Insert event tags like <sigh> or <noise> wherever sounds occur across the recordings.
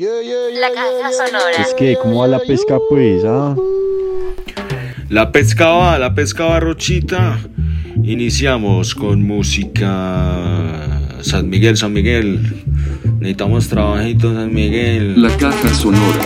La caja sonora. Es que, ¿cómo va la pesca, pues? Ah? La pesca va, la pesca va, Rochita. Iniciamos con música. San Miguel, San Miguel. Necesitamos trabajitos, San Miguel. La caja sonora.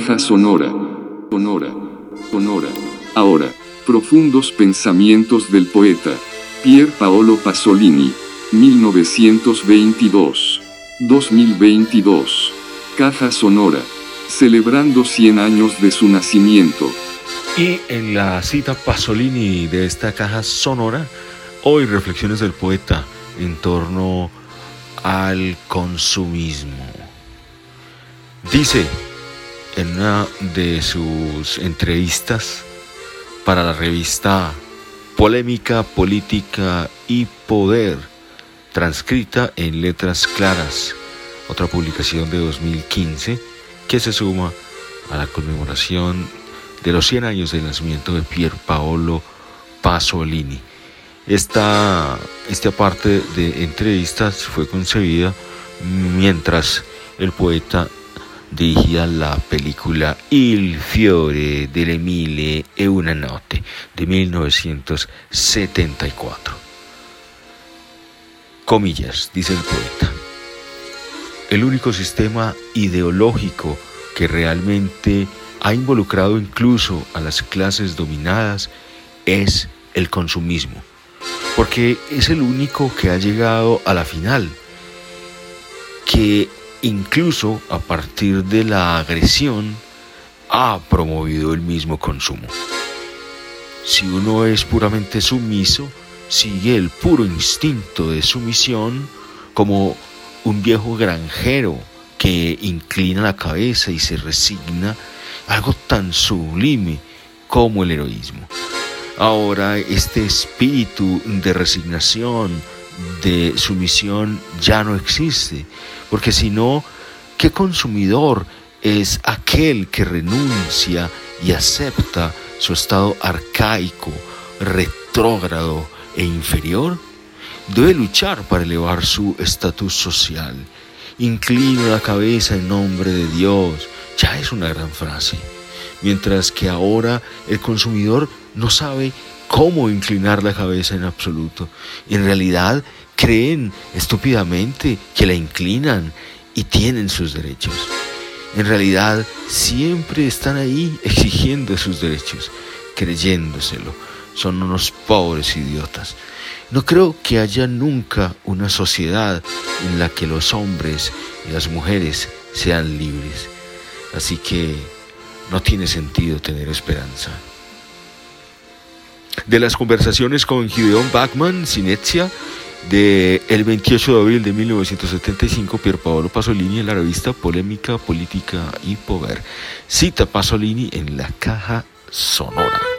Caja sonora. Sonora. Sonora. Ahora, profundos pensamientos del poeta. Pier Paolo Pasolini. 1922. 2022. Caja sonora. Celebrando 100 años de su nacimiento. Y en la cita Pasolini de esta caja sonora, hoy reflexiones del poeta en torno al consumismo. Dice en una de sus entrevistas para la revista Polémica, Política y Poder, transcrita en letras claras, otra publicación de 2015 que se suma a la conmemoración de los 100 años del nacimiento de Pier Paolo Pasolini. Esta, esta parte de entrevistas fue concebida mientras el poeta dirigía la película Il fiore delle mille e una notte de 1974. Comillas, dice el poeta. El único sistema ideológico que realmente ha involucrado incluso a las clases dominadas es el consumismo, porque es el único que ha llegado a la final, que incluso a partir de la agresión ha promovido el mismo consumo. Si uno es puramente sumiso, sigue el puro instinto de sumisión como un viejo granjero que inclina la cabeza y se resigna, algo tan sublime como el heroísmo. Ahora este espíritu de resignación, de sumisión ya no existe, porque si no, ¿qué consumidor es aquel que renuncia y acepta su estado arcaico, retrógrado e inferior? Debe luchar para elevar su estatus social. Inclino la cabeza en nombre de Dios. Ya es una gran frase. Mientras que ahora el consumidor no sabe cómo inclinar la cabeza en absoluto. En realidad creen estúpidamente que la inclinan y tienen sus derechos. En realidad siempre están ahí exigiendo sus derechos, creyéndoselo. Son unos pobres idiotas. No creo que haya nunca una sociedad en la que los hombres y las mujeres sean libres. Así que no tiene sentido tener esperanza. De las conversaciones con Gideon Bachman, Sinetia, de el 28 de abril de 1975, Pier Paolo Pasolini en la revista Polémica, Política y Poder. Cita Pasolini en la caja sonora.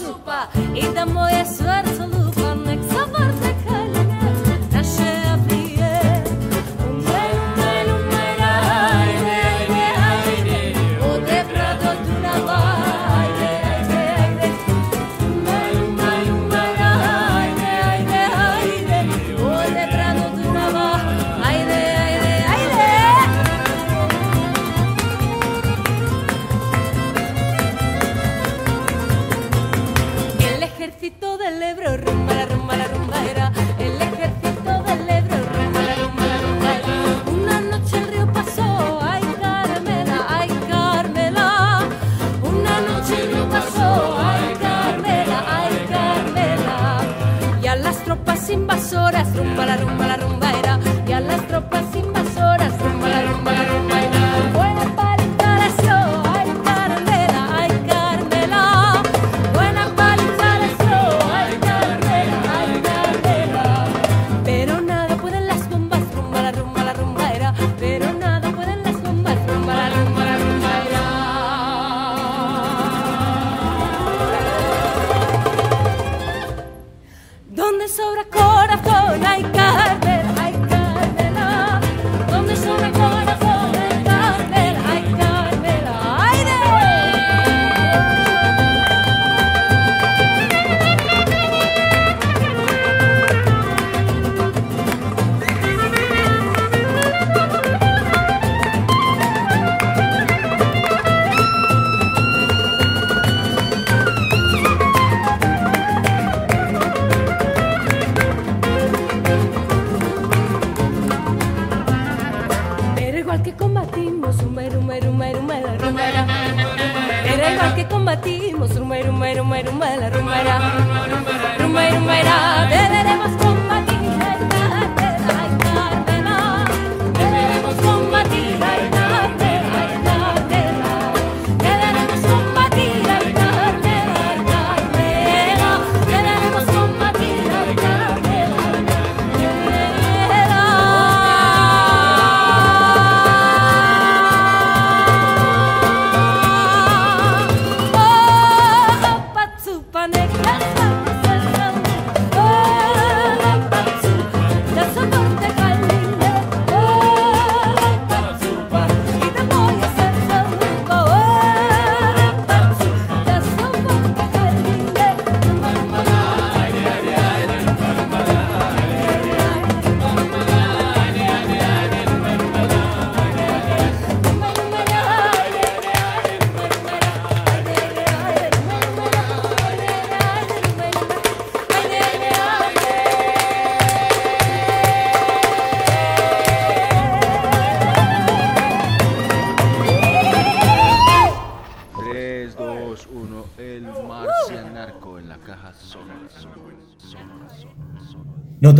ocupa i da moje srce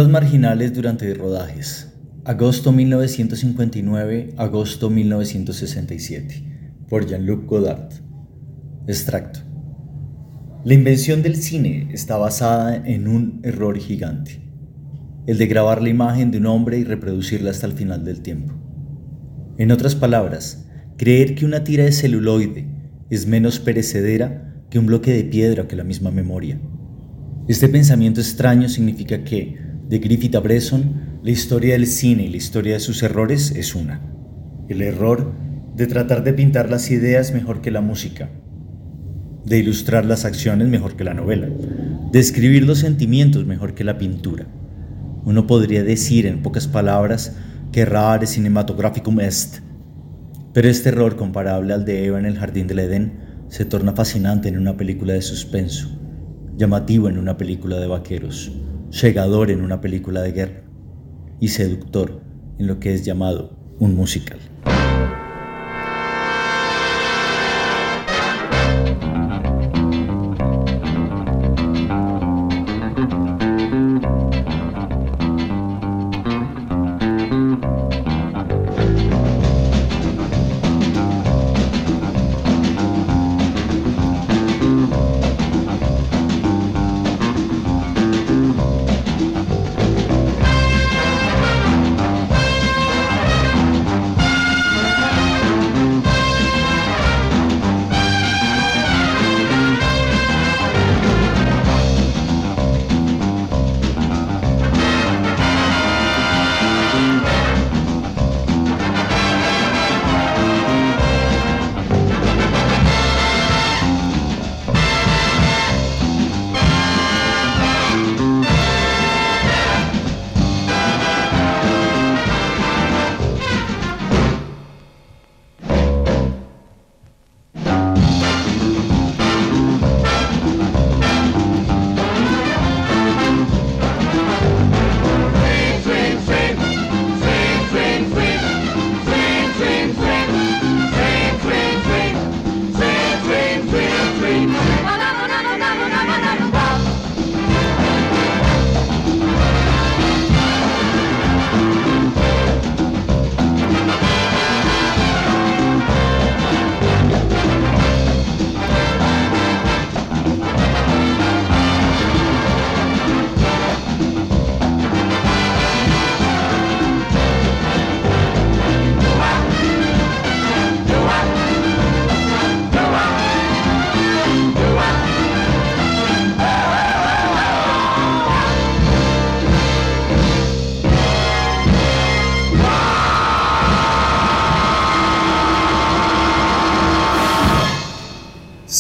Notas marginales durante rodajes. Agosto 1959, agosto 1967. Por Jean-Luc Godard. Extracto. La invención del cine está basada en un error gigante. El de grabar la imagen de un hombre y reproducirla hasta el final del tiempo. En otras palabras, creer que una tira de celuloide es menos perecedera que un bloque de piedra que la misma memoria. Este pensamiento extraño significa que, de Griffith a Bresson, la historia del cine y la historia de sus errores es una. El error de tratar de pintar las ideas mejor que la música, de ilustrar las acciones mejor que la novela, de escribir los sentimientos mejor que la pintura. Uno podría decir en pocas palabras que rare cinematographikum est, pero este error comparable al de Eva en el jardín del Edén se torna fascinante en una película de suspenso, llamativo en una película de vaqueros, llegador en una película de guerra y seductor en lo que es llamado un musical.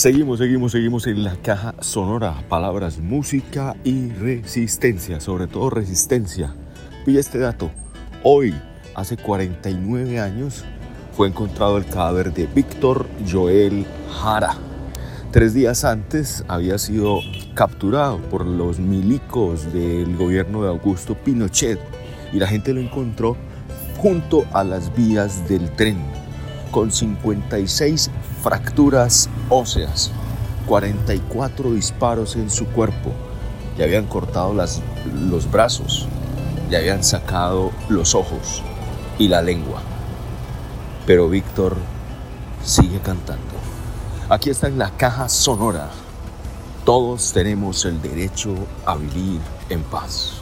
Seguimos, seguimos, seguimos en la caja sonora. Palabras, música y resistencia, sobre todo resistencia. Pilla este dato. Hoy, hace 49 años, fue encontrado el cadáver de Víctor Joel Jara. Tres días antes había sido capturado por los milicos del gobierno de Augusto Pinochet y la gente lo encontró junto a las vías del tren con 56 fracturas óseas. 44 disparos en su cuerpo. Le habían cortado las, los brazos, le habían sacado los ojos y la lengua. Pero Víctor sigue cantando. Aquí está en la caja sonora. Todos tenemos el derecho a vivir en paz.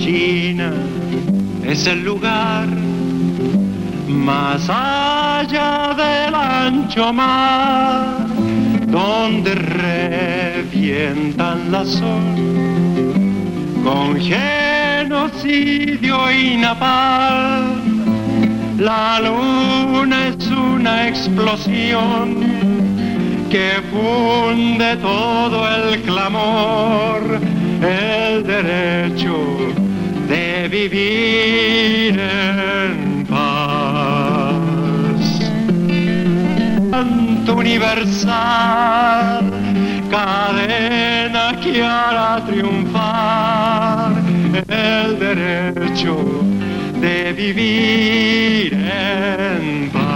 Indochina es el lugar más allá del ancho mar donde revientan la sol con genocidio y napalm. La luna es una explosión que funde todo el clamor, el derecho de vivir en paz. Canto universal, cadena que hará triunfar el derecho de vivir en paz.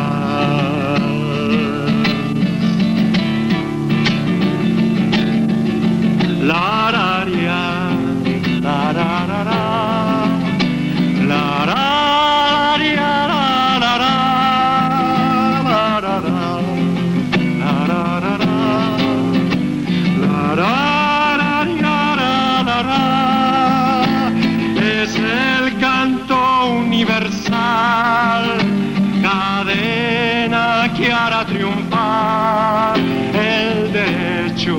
El derecho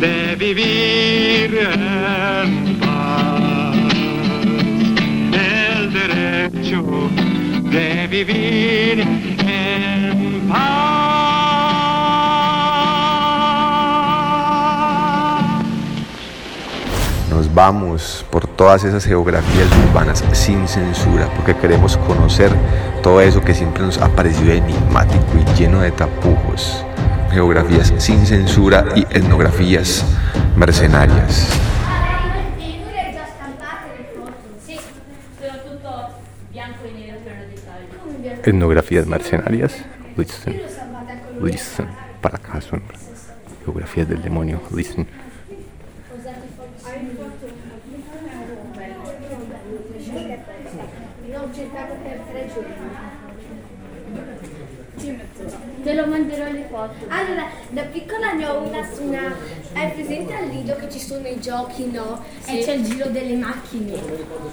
de vivir en paz. El derecho de vivir en paz. Nos vamos por todas esas geografías urbanas sin censura, porque queremos conocer todo eso que siempre nos ha parecido enigmático y lleno de tapujos. Geografías sin censura y etnografías mercenarias. Etnografías mercenarias. Listen. Listen. Para acá son geografías del demonio. Listen. Te manderò le foto. Allora, da piccola ne ho una su una... Hai presente al Lido che ci sono i giochi, no? Sì. E c'è il giro delle macchine.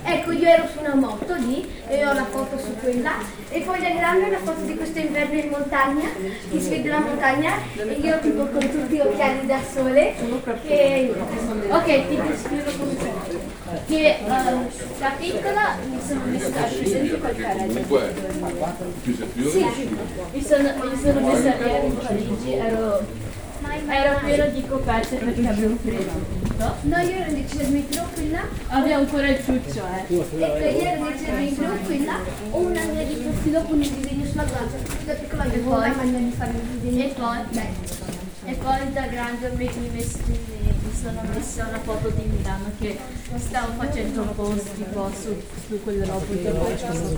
Ecco, io ero su una moto lì e ho la foto su quella. E poi da grande una foto di questo inverno in montagna, che si vede la montagna e io tipo con tutti gli occhiali da sole. Che... Ok, ti descrivo come sono. Che eh, da piccola mi sono messa hai presente col carrello. Sì, Mi sono, mi sono messa in Parigi, ero, mai, mai Era pieno di coperte perché abbiamo preso. No, io ero nel in blu qui. Abbiamo ancora il ciuccio, eh. Ecco, io ero nel in blu qui. Ho una mia di profilo dopo un disegno sulla guancia. Da piccola mi avevo la di fare un disegno. E poi, beh, e poi da grande mi ho messo il disegno mi sono messa una foto di Milano che stavo facendo un post tipo su, su quelle robe che faccio.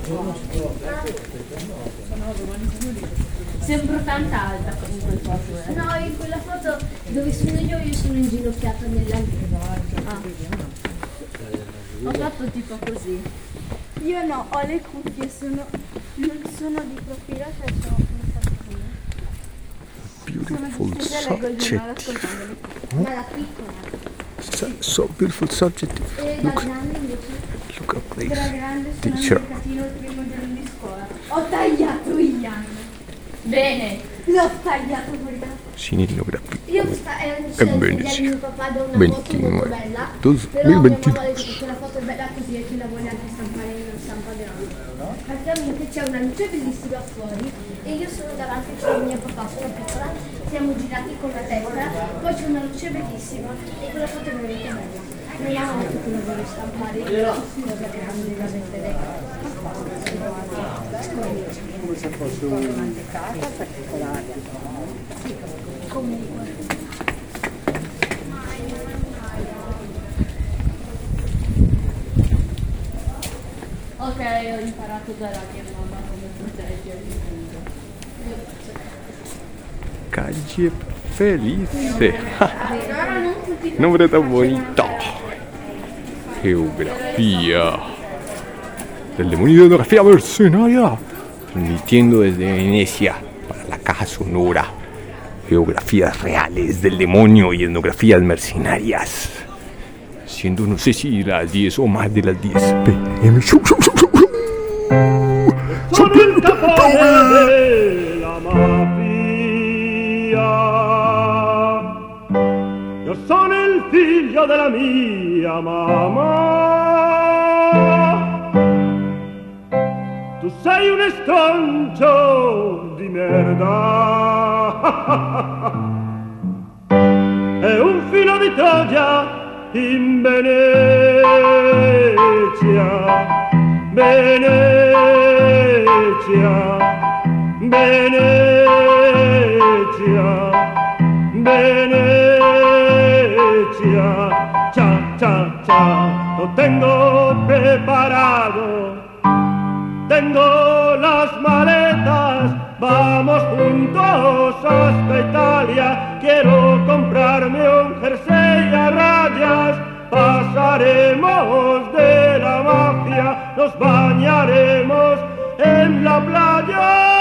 Sembro tanta alta in quel foto, eh. No, in quella foto dove sono io, io sono inginocchiata nella Ah. Ho fatto tipo così. Io no, ho le cuffie, sono, non sono di profilo, cioè Beautiful e leggo il giornale subject ma la So, so beautiful subject. E Look, look at this scuola. Ho tagliato gli anni. Bene, l'ho tagliato guarda. Cinematografia. Io sta, eh, Ebbene, cioè, sì. mio papà da una 29. foto eh. bella. Dos, però mia mamma ha detto la foto è bella così e chi la vuole anche stampare non stampa grande. Praticamente c'è una luce bellissima fuori e io sono davanti c'è mio papà, sono piccola, siamo girati con la testa, poi c'è una luce bellissima e quella foto è veramente bella. Mia mamma ha detto che vuole stampare, però sono da grande la mettere. Comunque. Ok, ho imparato dalla mia mamma come proteggermi. Calle Felice. <laughs> Nombre tan bonito. Geografía. Del demonio de geografía mercenaria. Transmitiendo desde Venecia para la caja sonora. Geografías reales del demonio y etnografías mercenarias. Siendo no sé si las 10 o más de las 10 pm. <laughs> Io sono il figlio della mia mamma. Tu sei un estrancio di merda. <laughs> E un filo di Troia in Venezia. Venezia, Venezia, Venezia, cha, cha, cha, lo tengo preparado, tengo las maletas, vamos juntos hasta Italia, quiero comprarme un jersey a rayas, pasaremos de la mafia, nos bañaremos en la playa.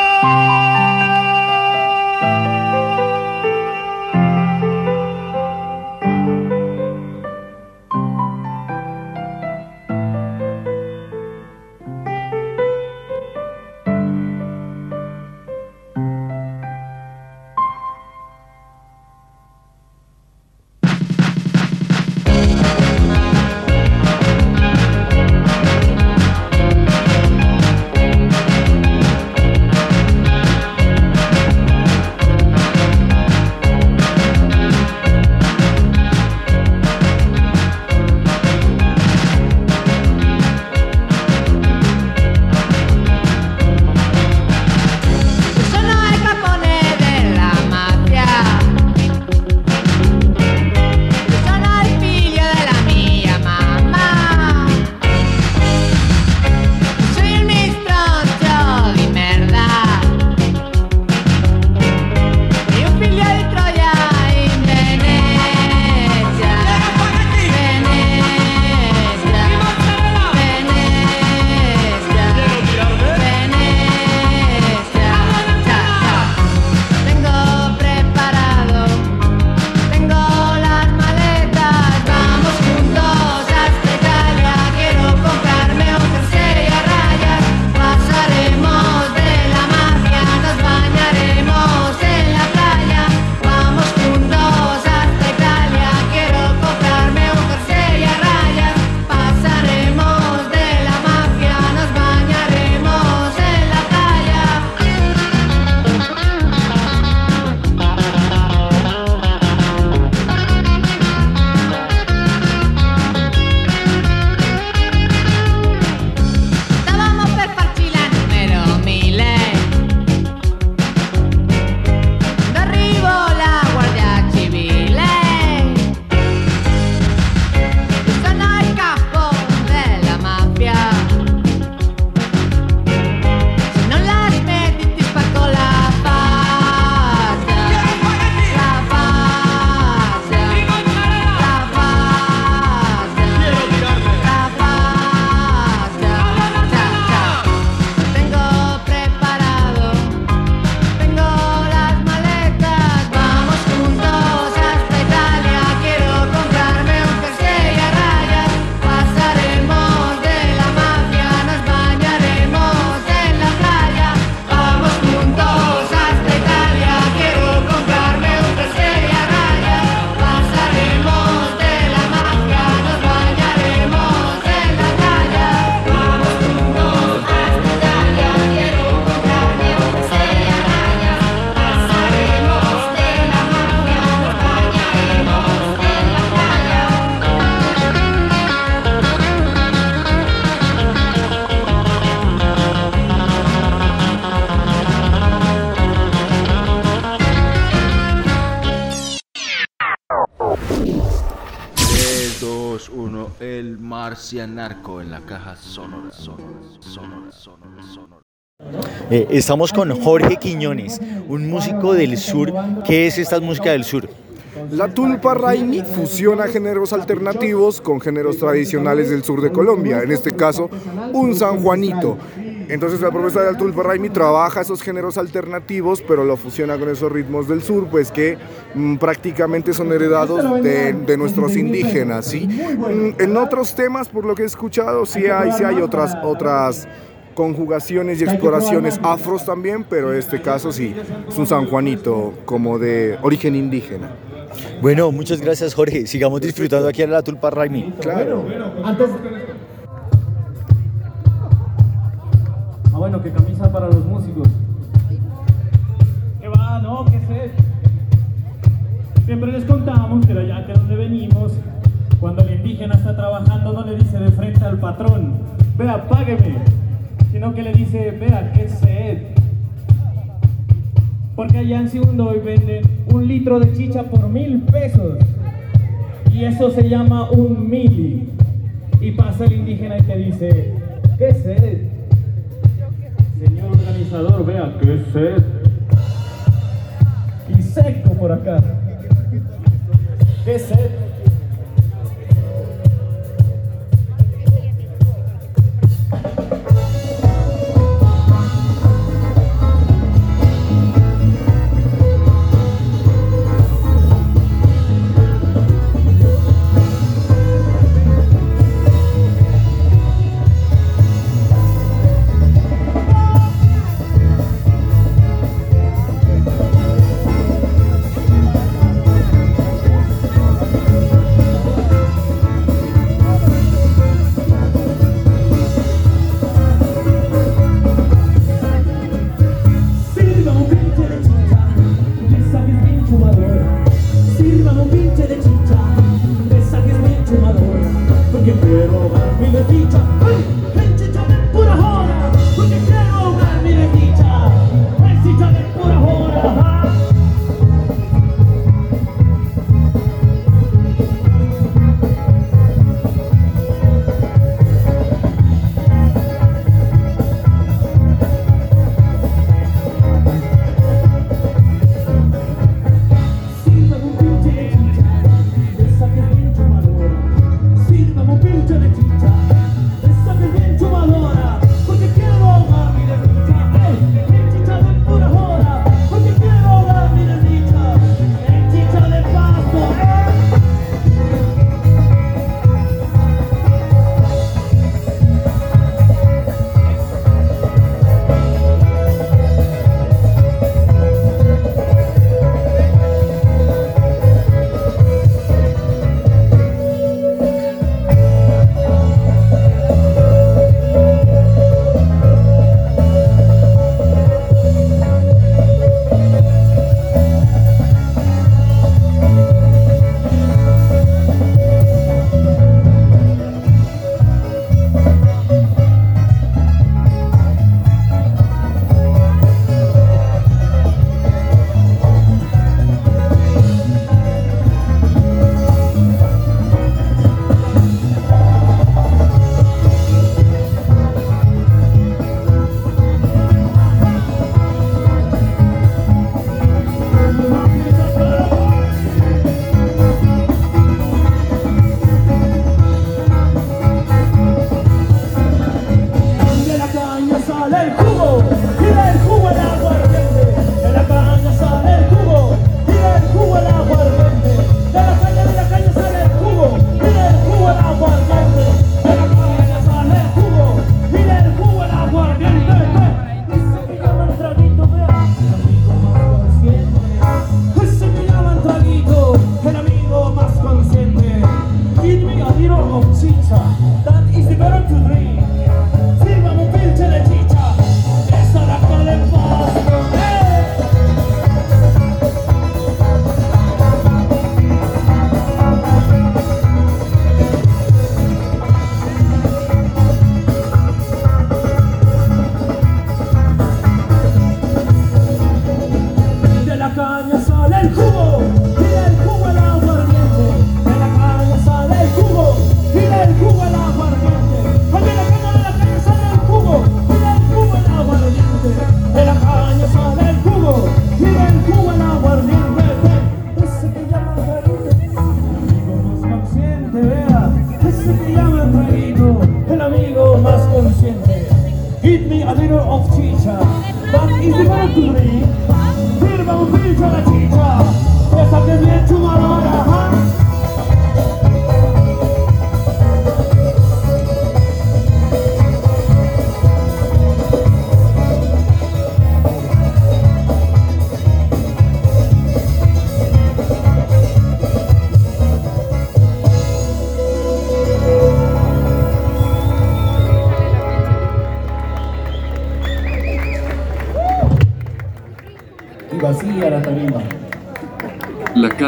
En la caja sonora, sonora, sonora, sonora, sonora. Eh, estamos con Jorge Quiñones, un músico del sur. ¿Qué es esta música del sur? La tulpa raimi fusiona géneros alternativos con géneros tradicionales del sur de Colombia, en este caso un San Juanito. Entonces la propuesta de la tulpa raimi trabaja esos géneros alternativos, pero lo fusiona con esos ritmos del sur, pues que mm, prácticamente son heredados de, de nuestros indígenas. ¿sí? Mm, En otros temas, por lo que he escuchado, sí hay, sí hay otras, otras conjugaciones y exploraciones afros también, pero en este caso sí, es un San Juanito como de origen indígena. Bueno, muchas gracias Jorge. Sigamos disfrutando aquí en la Tulpa Raimi. Claro. Ah, bueno, que camisa para los músicos. ¿Qué va? No, ¿qué sé? Siempre les contamos que de allá que donde venimos, cuando el indígena está trabajando, no le dice de frente al patrón, vea, págueme, sino que le dice, vea, qué sed. Porque allá en Segundo hoy venden un litro de chicha por mil pesos. Y eso se llama un mili. Y pasa el indígena y te dice, ¿qué sed? Señor organizador, vea, qué sed. Y seco por acá. ¿Qué sed?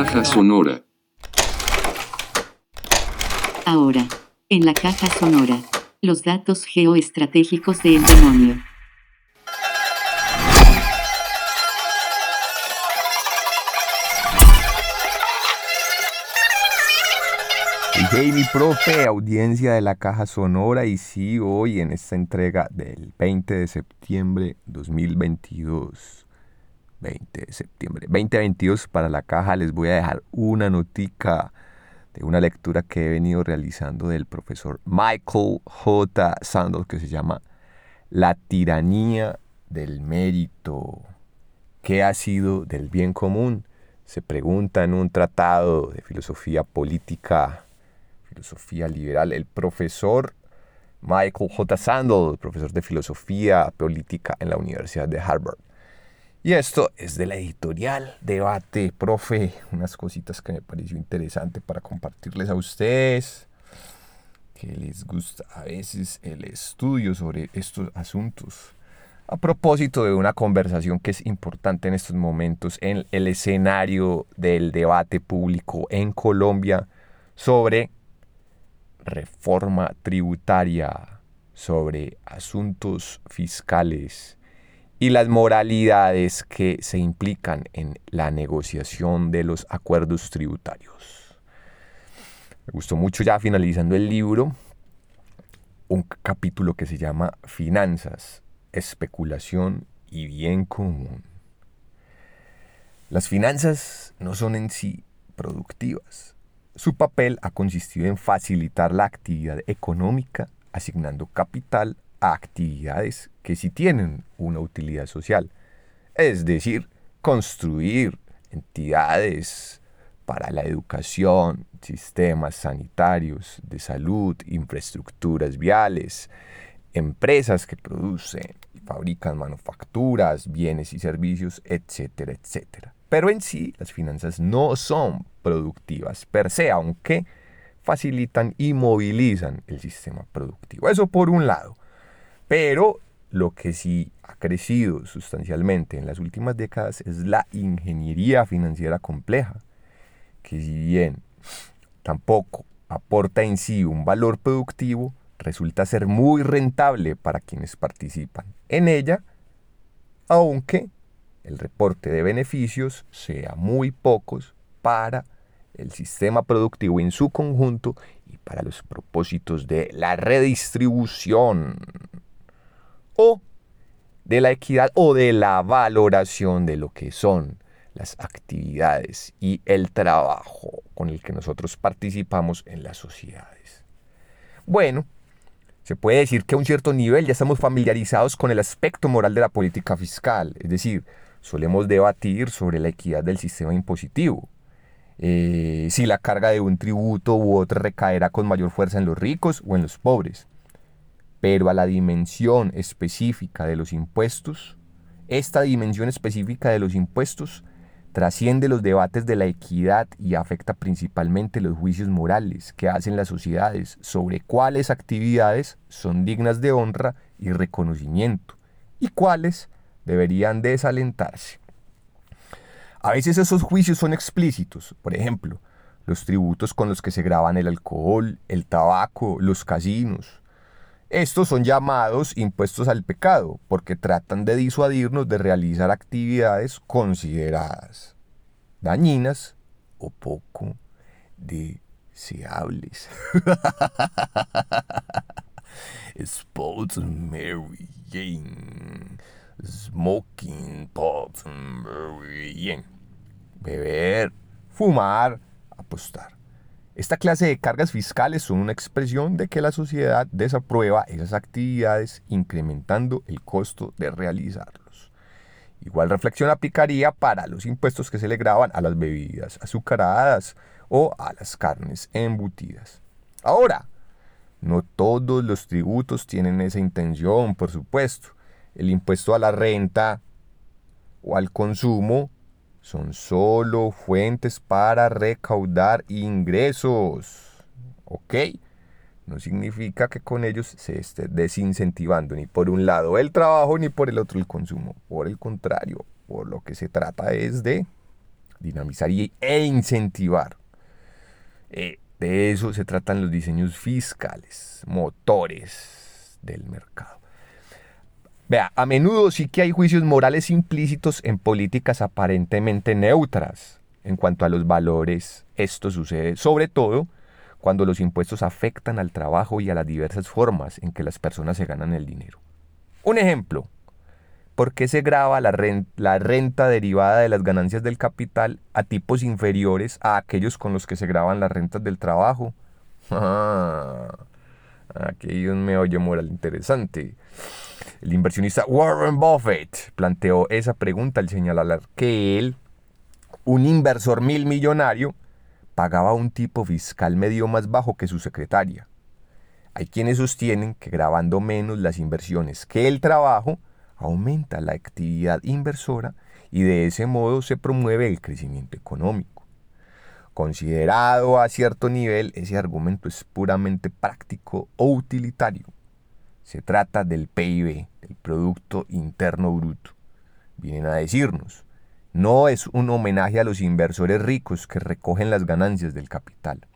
Caja sonora. Ahora, en la caja sonora, los datos geoestratégicos del demonio. Hey, mi profe, audiencia de la Caja Sonora y sí, hoy en esta entrega del 20 de septiembre 2022. 20 de septiembre 2022 para la caja les voy a dejar una notica de una lectura que he venido realizando del profesor Michael J. Sandel que se llama La tiranía del mérito. ¿Qué ha sido del bien común? Se pregunta en un tratado de filosofía política, filosofía liberal, el profesor Michael J. Sandel, profesor de filosofía política en la Universidad de Harvard. Y esto es de la editorial Debate, profe, unas cositas que me pareció interesante para compartirles a ustedes, que les gusta a veces el estudio sobre estos asuntos. A propósito de una conversación que es importante en estos momentos en el escenario del debate público en Colombia sobre reforma tributaria, sobre asuntos fiscales y las moralidades que se implican en la negociación de los acuerdos tributarios. Me gustó mucho ya finalizando el libro un capítulo que se llama Finanzas, especulación y bien común. Las finanzas no son en sí productivas. Su papel ha consistido en facilitar la actividad económica asignando capital actividades que sí tienen una utilidad social, es decir, construir entidades para la educación, sistemas sanitarios, de salud, infraestructuras viales, empresas que producen y fabrican manufacturas, bienes y servicios, etcétera, etcétera. Pero en sí las finanzas no son productivas per se, aunque facilitan y movilizan el sistema productivo. Eso por un lado. Pero lo que sí ha crecido sustancialmente en las últimas décadas es la ingeniería financiera compleja, que si bien tampoco aporta en sí un valor productivo, resulta ser muy rentable para quienes participan en ella, aunque el reporte de beneficios sea muy pocos para el sistema productivo en su conjunto y para los propósitos de la redistribución o de la equidad o de la valoración de lo que son las actividades y el trabajo con el que nosotros participamos en las sociedades. Bueno, se puede decir que a un cierto nivel ya estamos familiarizados con el aspecto moral de la política fiscal, es decir, solemos debatir sobre la equidad del sistema impositivo, eh, si la carga de un tributo u otro recaerá con mayor fuerza en los ricos o en los pobres. Pero a la dimensión específica de los impuestos, esta dimensión específica de los impuestos trasciende los debates de la equidad y afecta principalmente los juicios morales que hacen las sociedades sobre cuáles actividades son dignas de honra y reconocimiento y cuáles deberían desalentarse. A veces esos juicios son explícitos, por ejemplo, los tributos con los que se graban el alcohol, el tabaco, los casinos. Estos son llamados impuestos al pecado porque tratan de disuadirnos de realizar actividades consideradas dañinas o poco deseables. <laughs> Sports Mary. Smoking pot Mary. Beber, fumar, apostar. Esta clase de cargas fiscales son una expresión de que la sociedad desaprueba esas actividades incrementando el costo de realizarlos. Igual reflexión aplicaría para los impuestos que se le graban a las bebidas azucaradas o a las carnes embutidas. Ahora, no todos los tributos tienen esa intención, por supuesto. El impuesto a la renta o al consumo son solo fuentes para recaudar ingresos. ¿Ok? No significa que con ellos se esté desincentivando ni por un lado el trabajo ni por el otro el consumo. Por el contrario, por lo que se trata es de dinamizar y- e incentivar. Eh, de eso se tratan los diseños fiscales, motores del mercado. Vea, a menudo sí que hay juicios morales implícitos en políticas aparentemente neutras. En cuanto a los valores, esto sucede sobre todo cuando los impuestos afectan al trabajo y a las diversas formas en que las personas se ganan el dinero. Un ejemplo, ¿por qué se graba la, ren- la renta derivada de las ganancias del capital a tipos inferiores a aquellos con los que se graban las rentas del trabajo? <laughs> Ah, aquí hay un meollo moral interesante. El inversionista Warren Buffett planteó esa pregunta al señalar que él, un inversor mil millonario, pagaba un tipo fiscal medio más bajo que su secretaria. Hay quienes sostienen que grabando menos las inversiones que el trabajo, aumenta la actividad inversora y de ese modo se promueve el crecimiento económico. Considerado a cierto nivel, ese argumento es puramente práctico o utilitario. Se trata del PIB, del Producto Interno Bruto. Vienen a decirnos, no es un homenaje a los inversores ricos que recogen las ganancias del capital.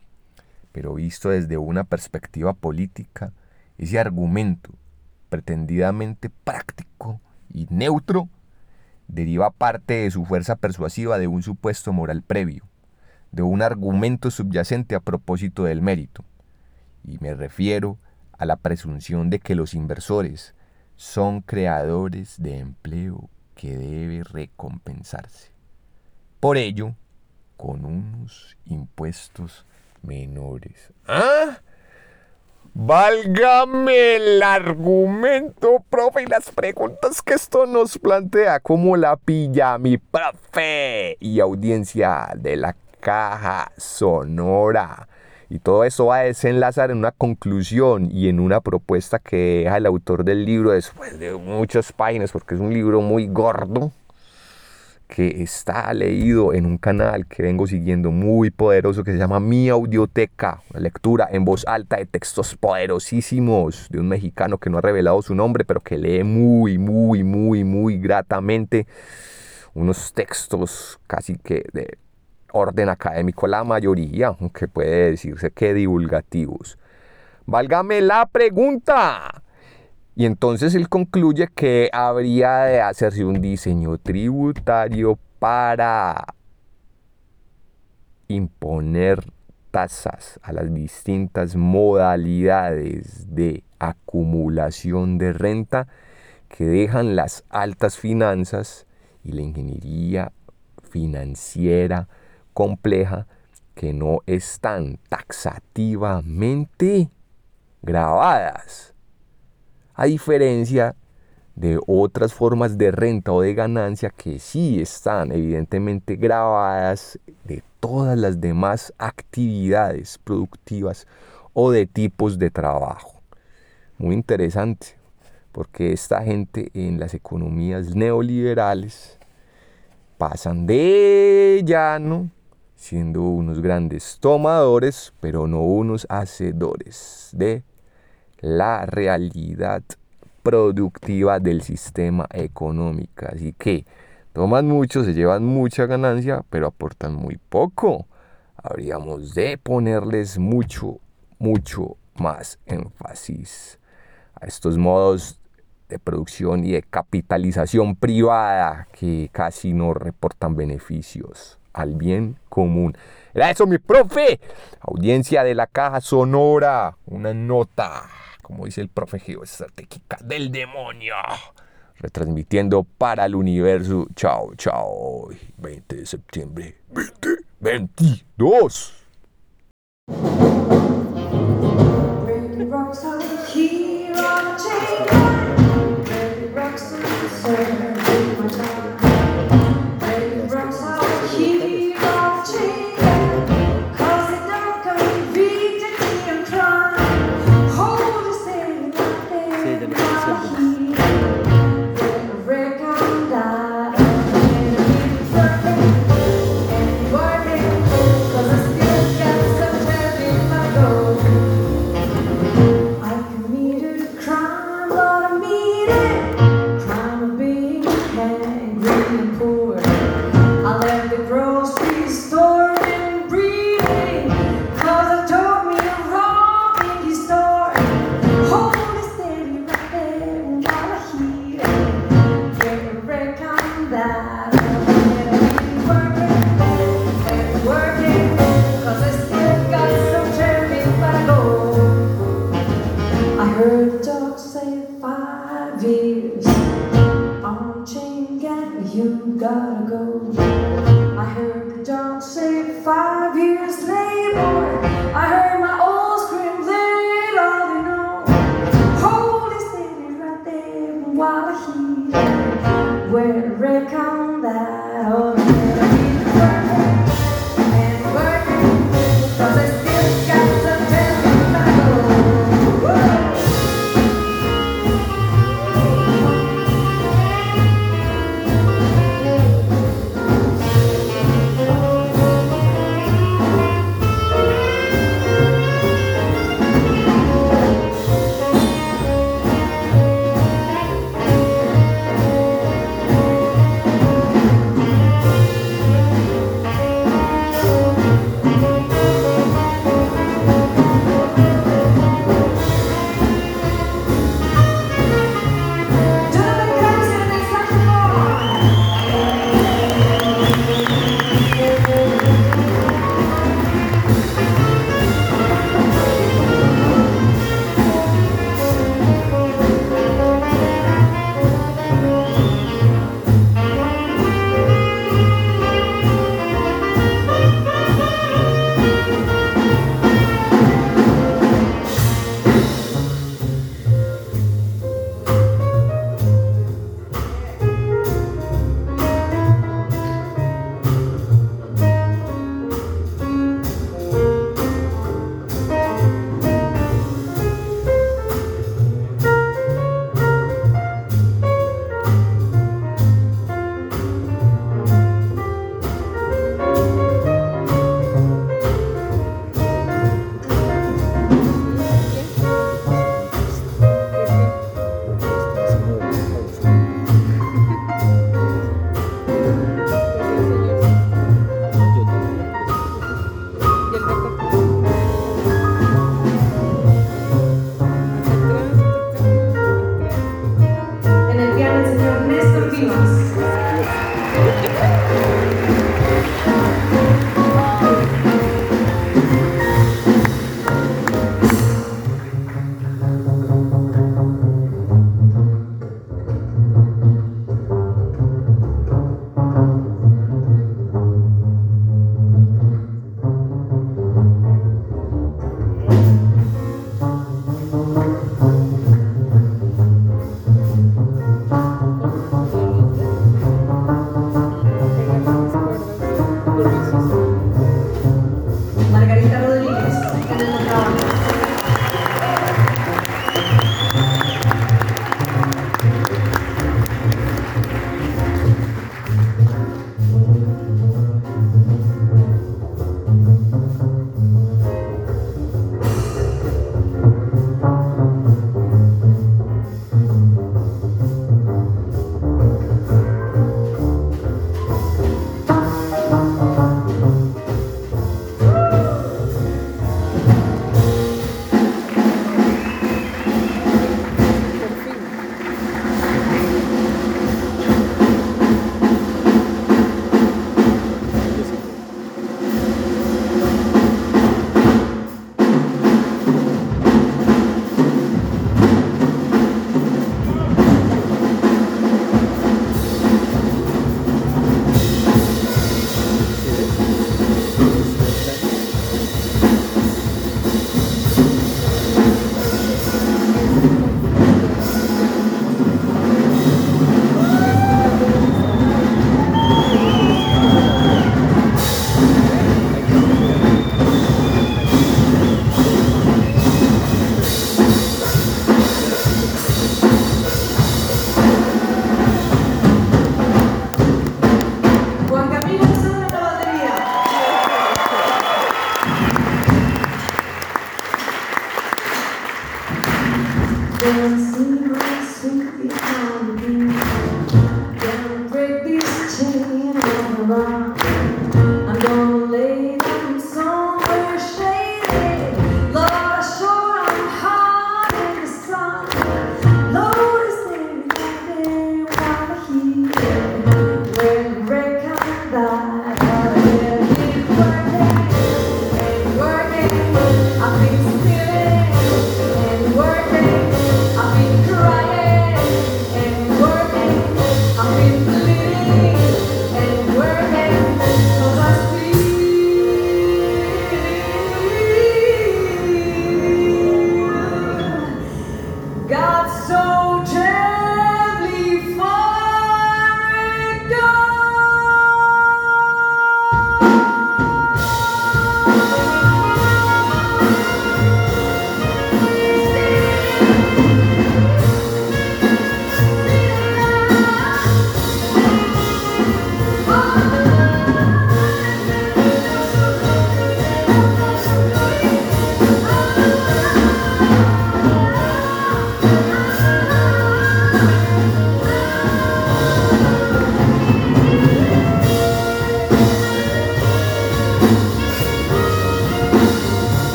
Pero visto desde una perspectiva política, ese argumento, pretendidamente práctico y neutro, deriva parte de su fuerza persuasiva de un supuesto moral previo, de un argumento subyacente a propósito del mérito. Y me refiero a la presunción de que los inversores son creadores de empleo que debe recompensarse. Por ello, con unos impuestos menores. ¿Ah? Válgame el argumento, profe, y las preguntas que esto nos plantea, como la pilla mi profe y audiencia de la caja sonora. Y todo eso va a desenlazar en una conclusión y en una propuesta que deja el autor del libro después de muchas páginas, porque es un libro muy gordo, que está leído en un canal que vengo siguiendo muy poderoso que se llama Mi Audioteca, lectura en voz alta de textos poderosísimos de un mexicano que no ha revelado su nombre, pero que lee muy, muy, muy, muy gratamente unos textos casi que de orden académico, la mayoría, aunque puede decirse que divulgativos. Válgame la pregunta. Y entonces él concluye que habría de hacerse un diseño tributario para imponer tasas a las distintas modalidades de acumulación de renta que dejan las altas finanzas y la ingeniería financiera compleja que no están taxativamente grabadas a diferencia de otras formas de renta o de ganancia que sí están evidentemente grabadas de todas las demás actividades productivas o de tipos de trabajo. Muy interesante, porque esta gente en las economías neoliberales pasan de llano siendo unos grandes tomadores, pero no unos hacedores de la realidad productiva del sistema económico. Así que toman mucho, se llevan mucha ganancia, pero aportan muy poco. Habríamos de ponerles mucho, mucho más énfasis a estos modos de producción y de capitalización privada que casi no reportan beneficios al bien común. Era eso, mi profe. Audiencia de la caja sonora. Una nota, como dice el profe geoestratégica del demonio. Retransmitiendo para el universo. Chao, chao. 20 de septiembre. 2022.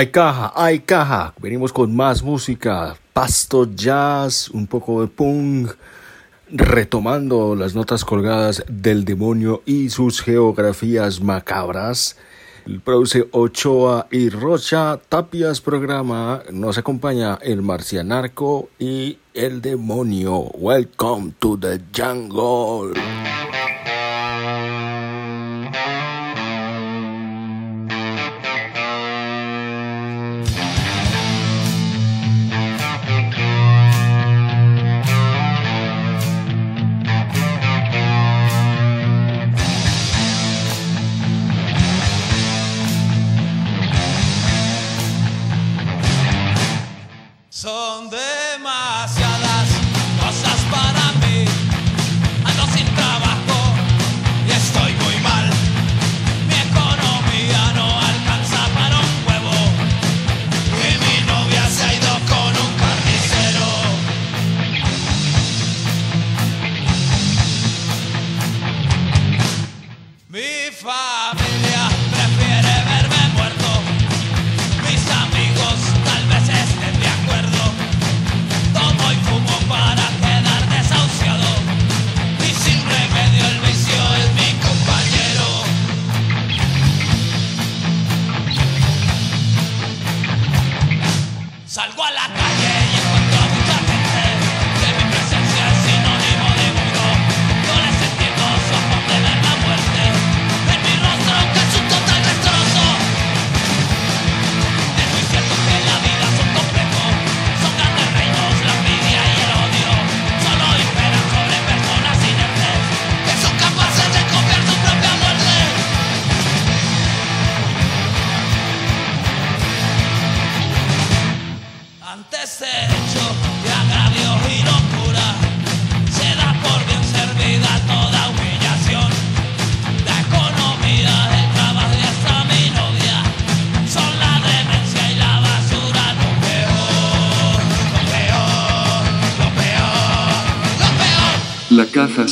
Hay caja, hay caja. Venimos con más música, pasto jazz, un poco de punk, retomando las notas colgadas del demonio y sus geografías macabras. El produce Ochoa y Rocha Tapias programa. Nos acompaña el marcianarco y el demonio. Welcome to the jungle. Someday.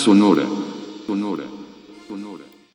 sonora.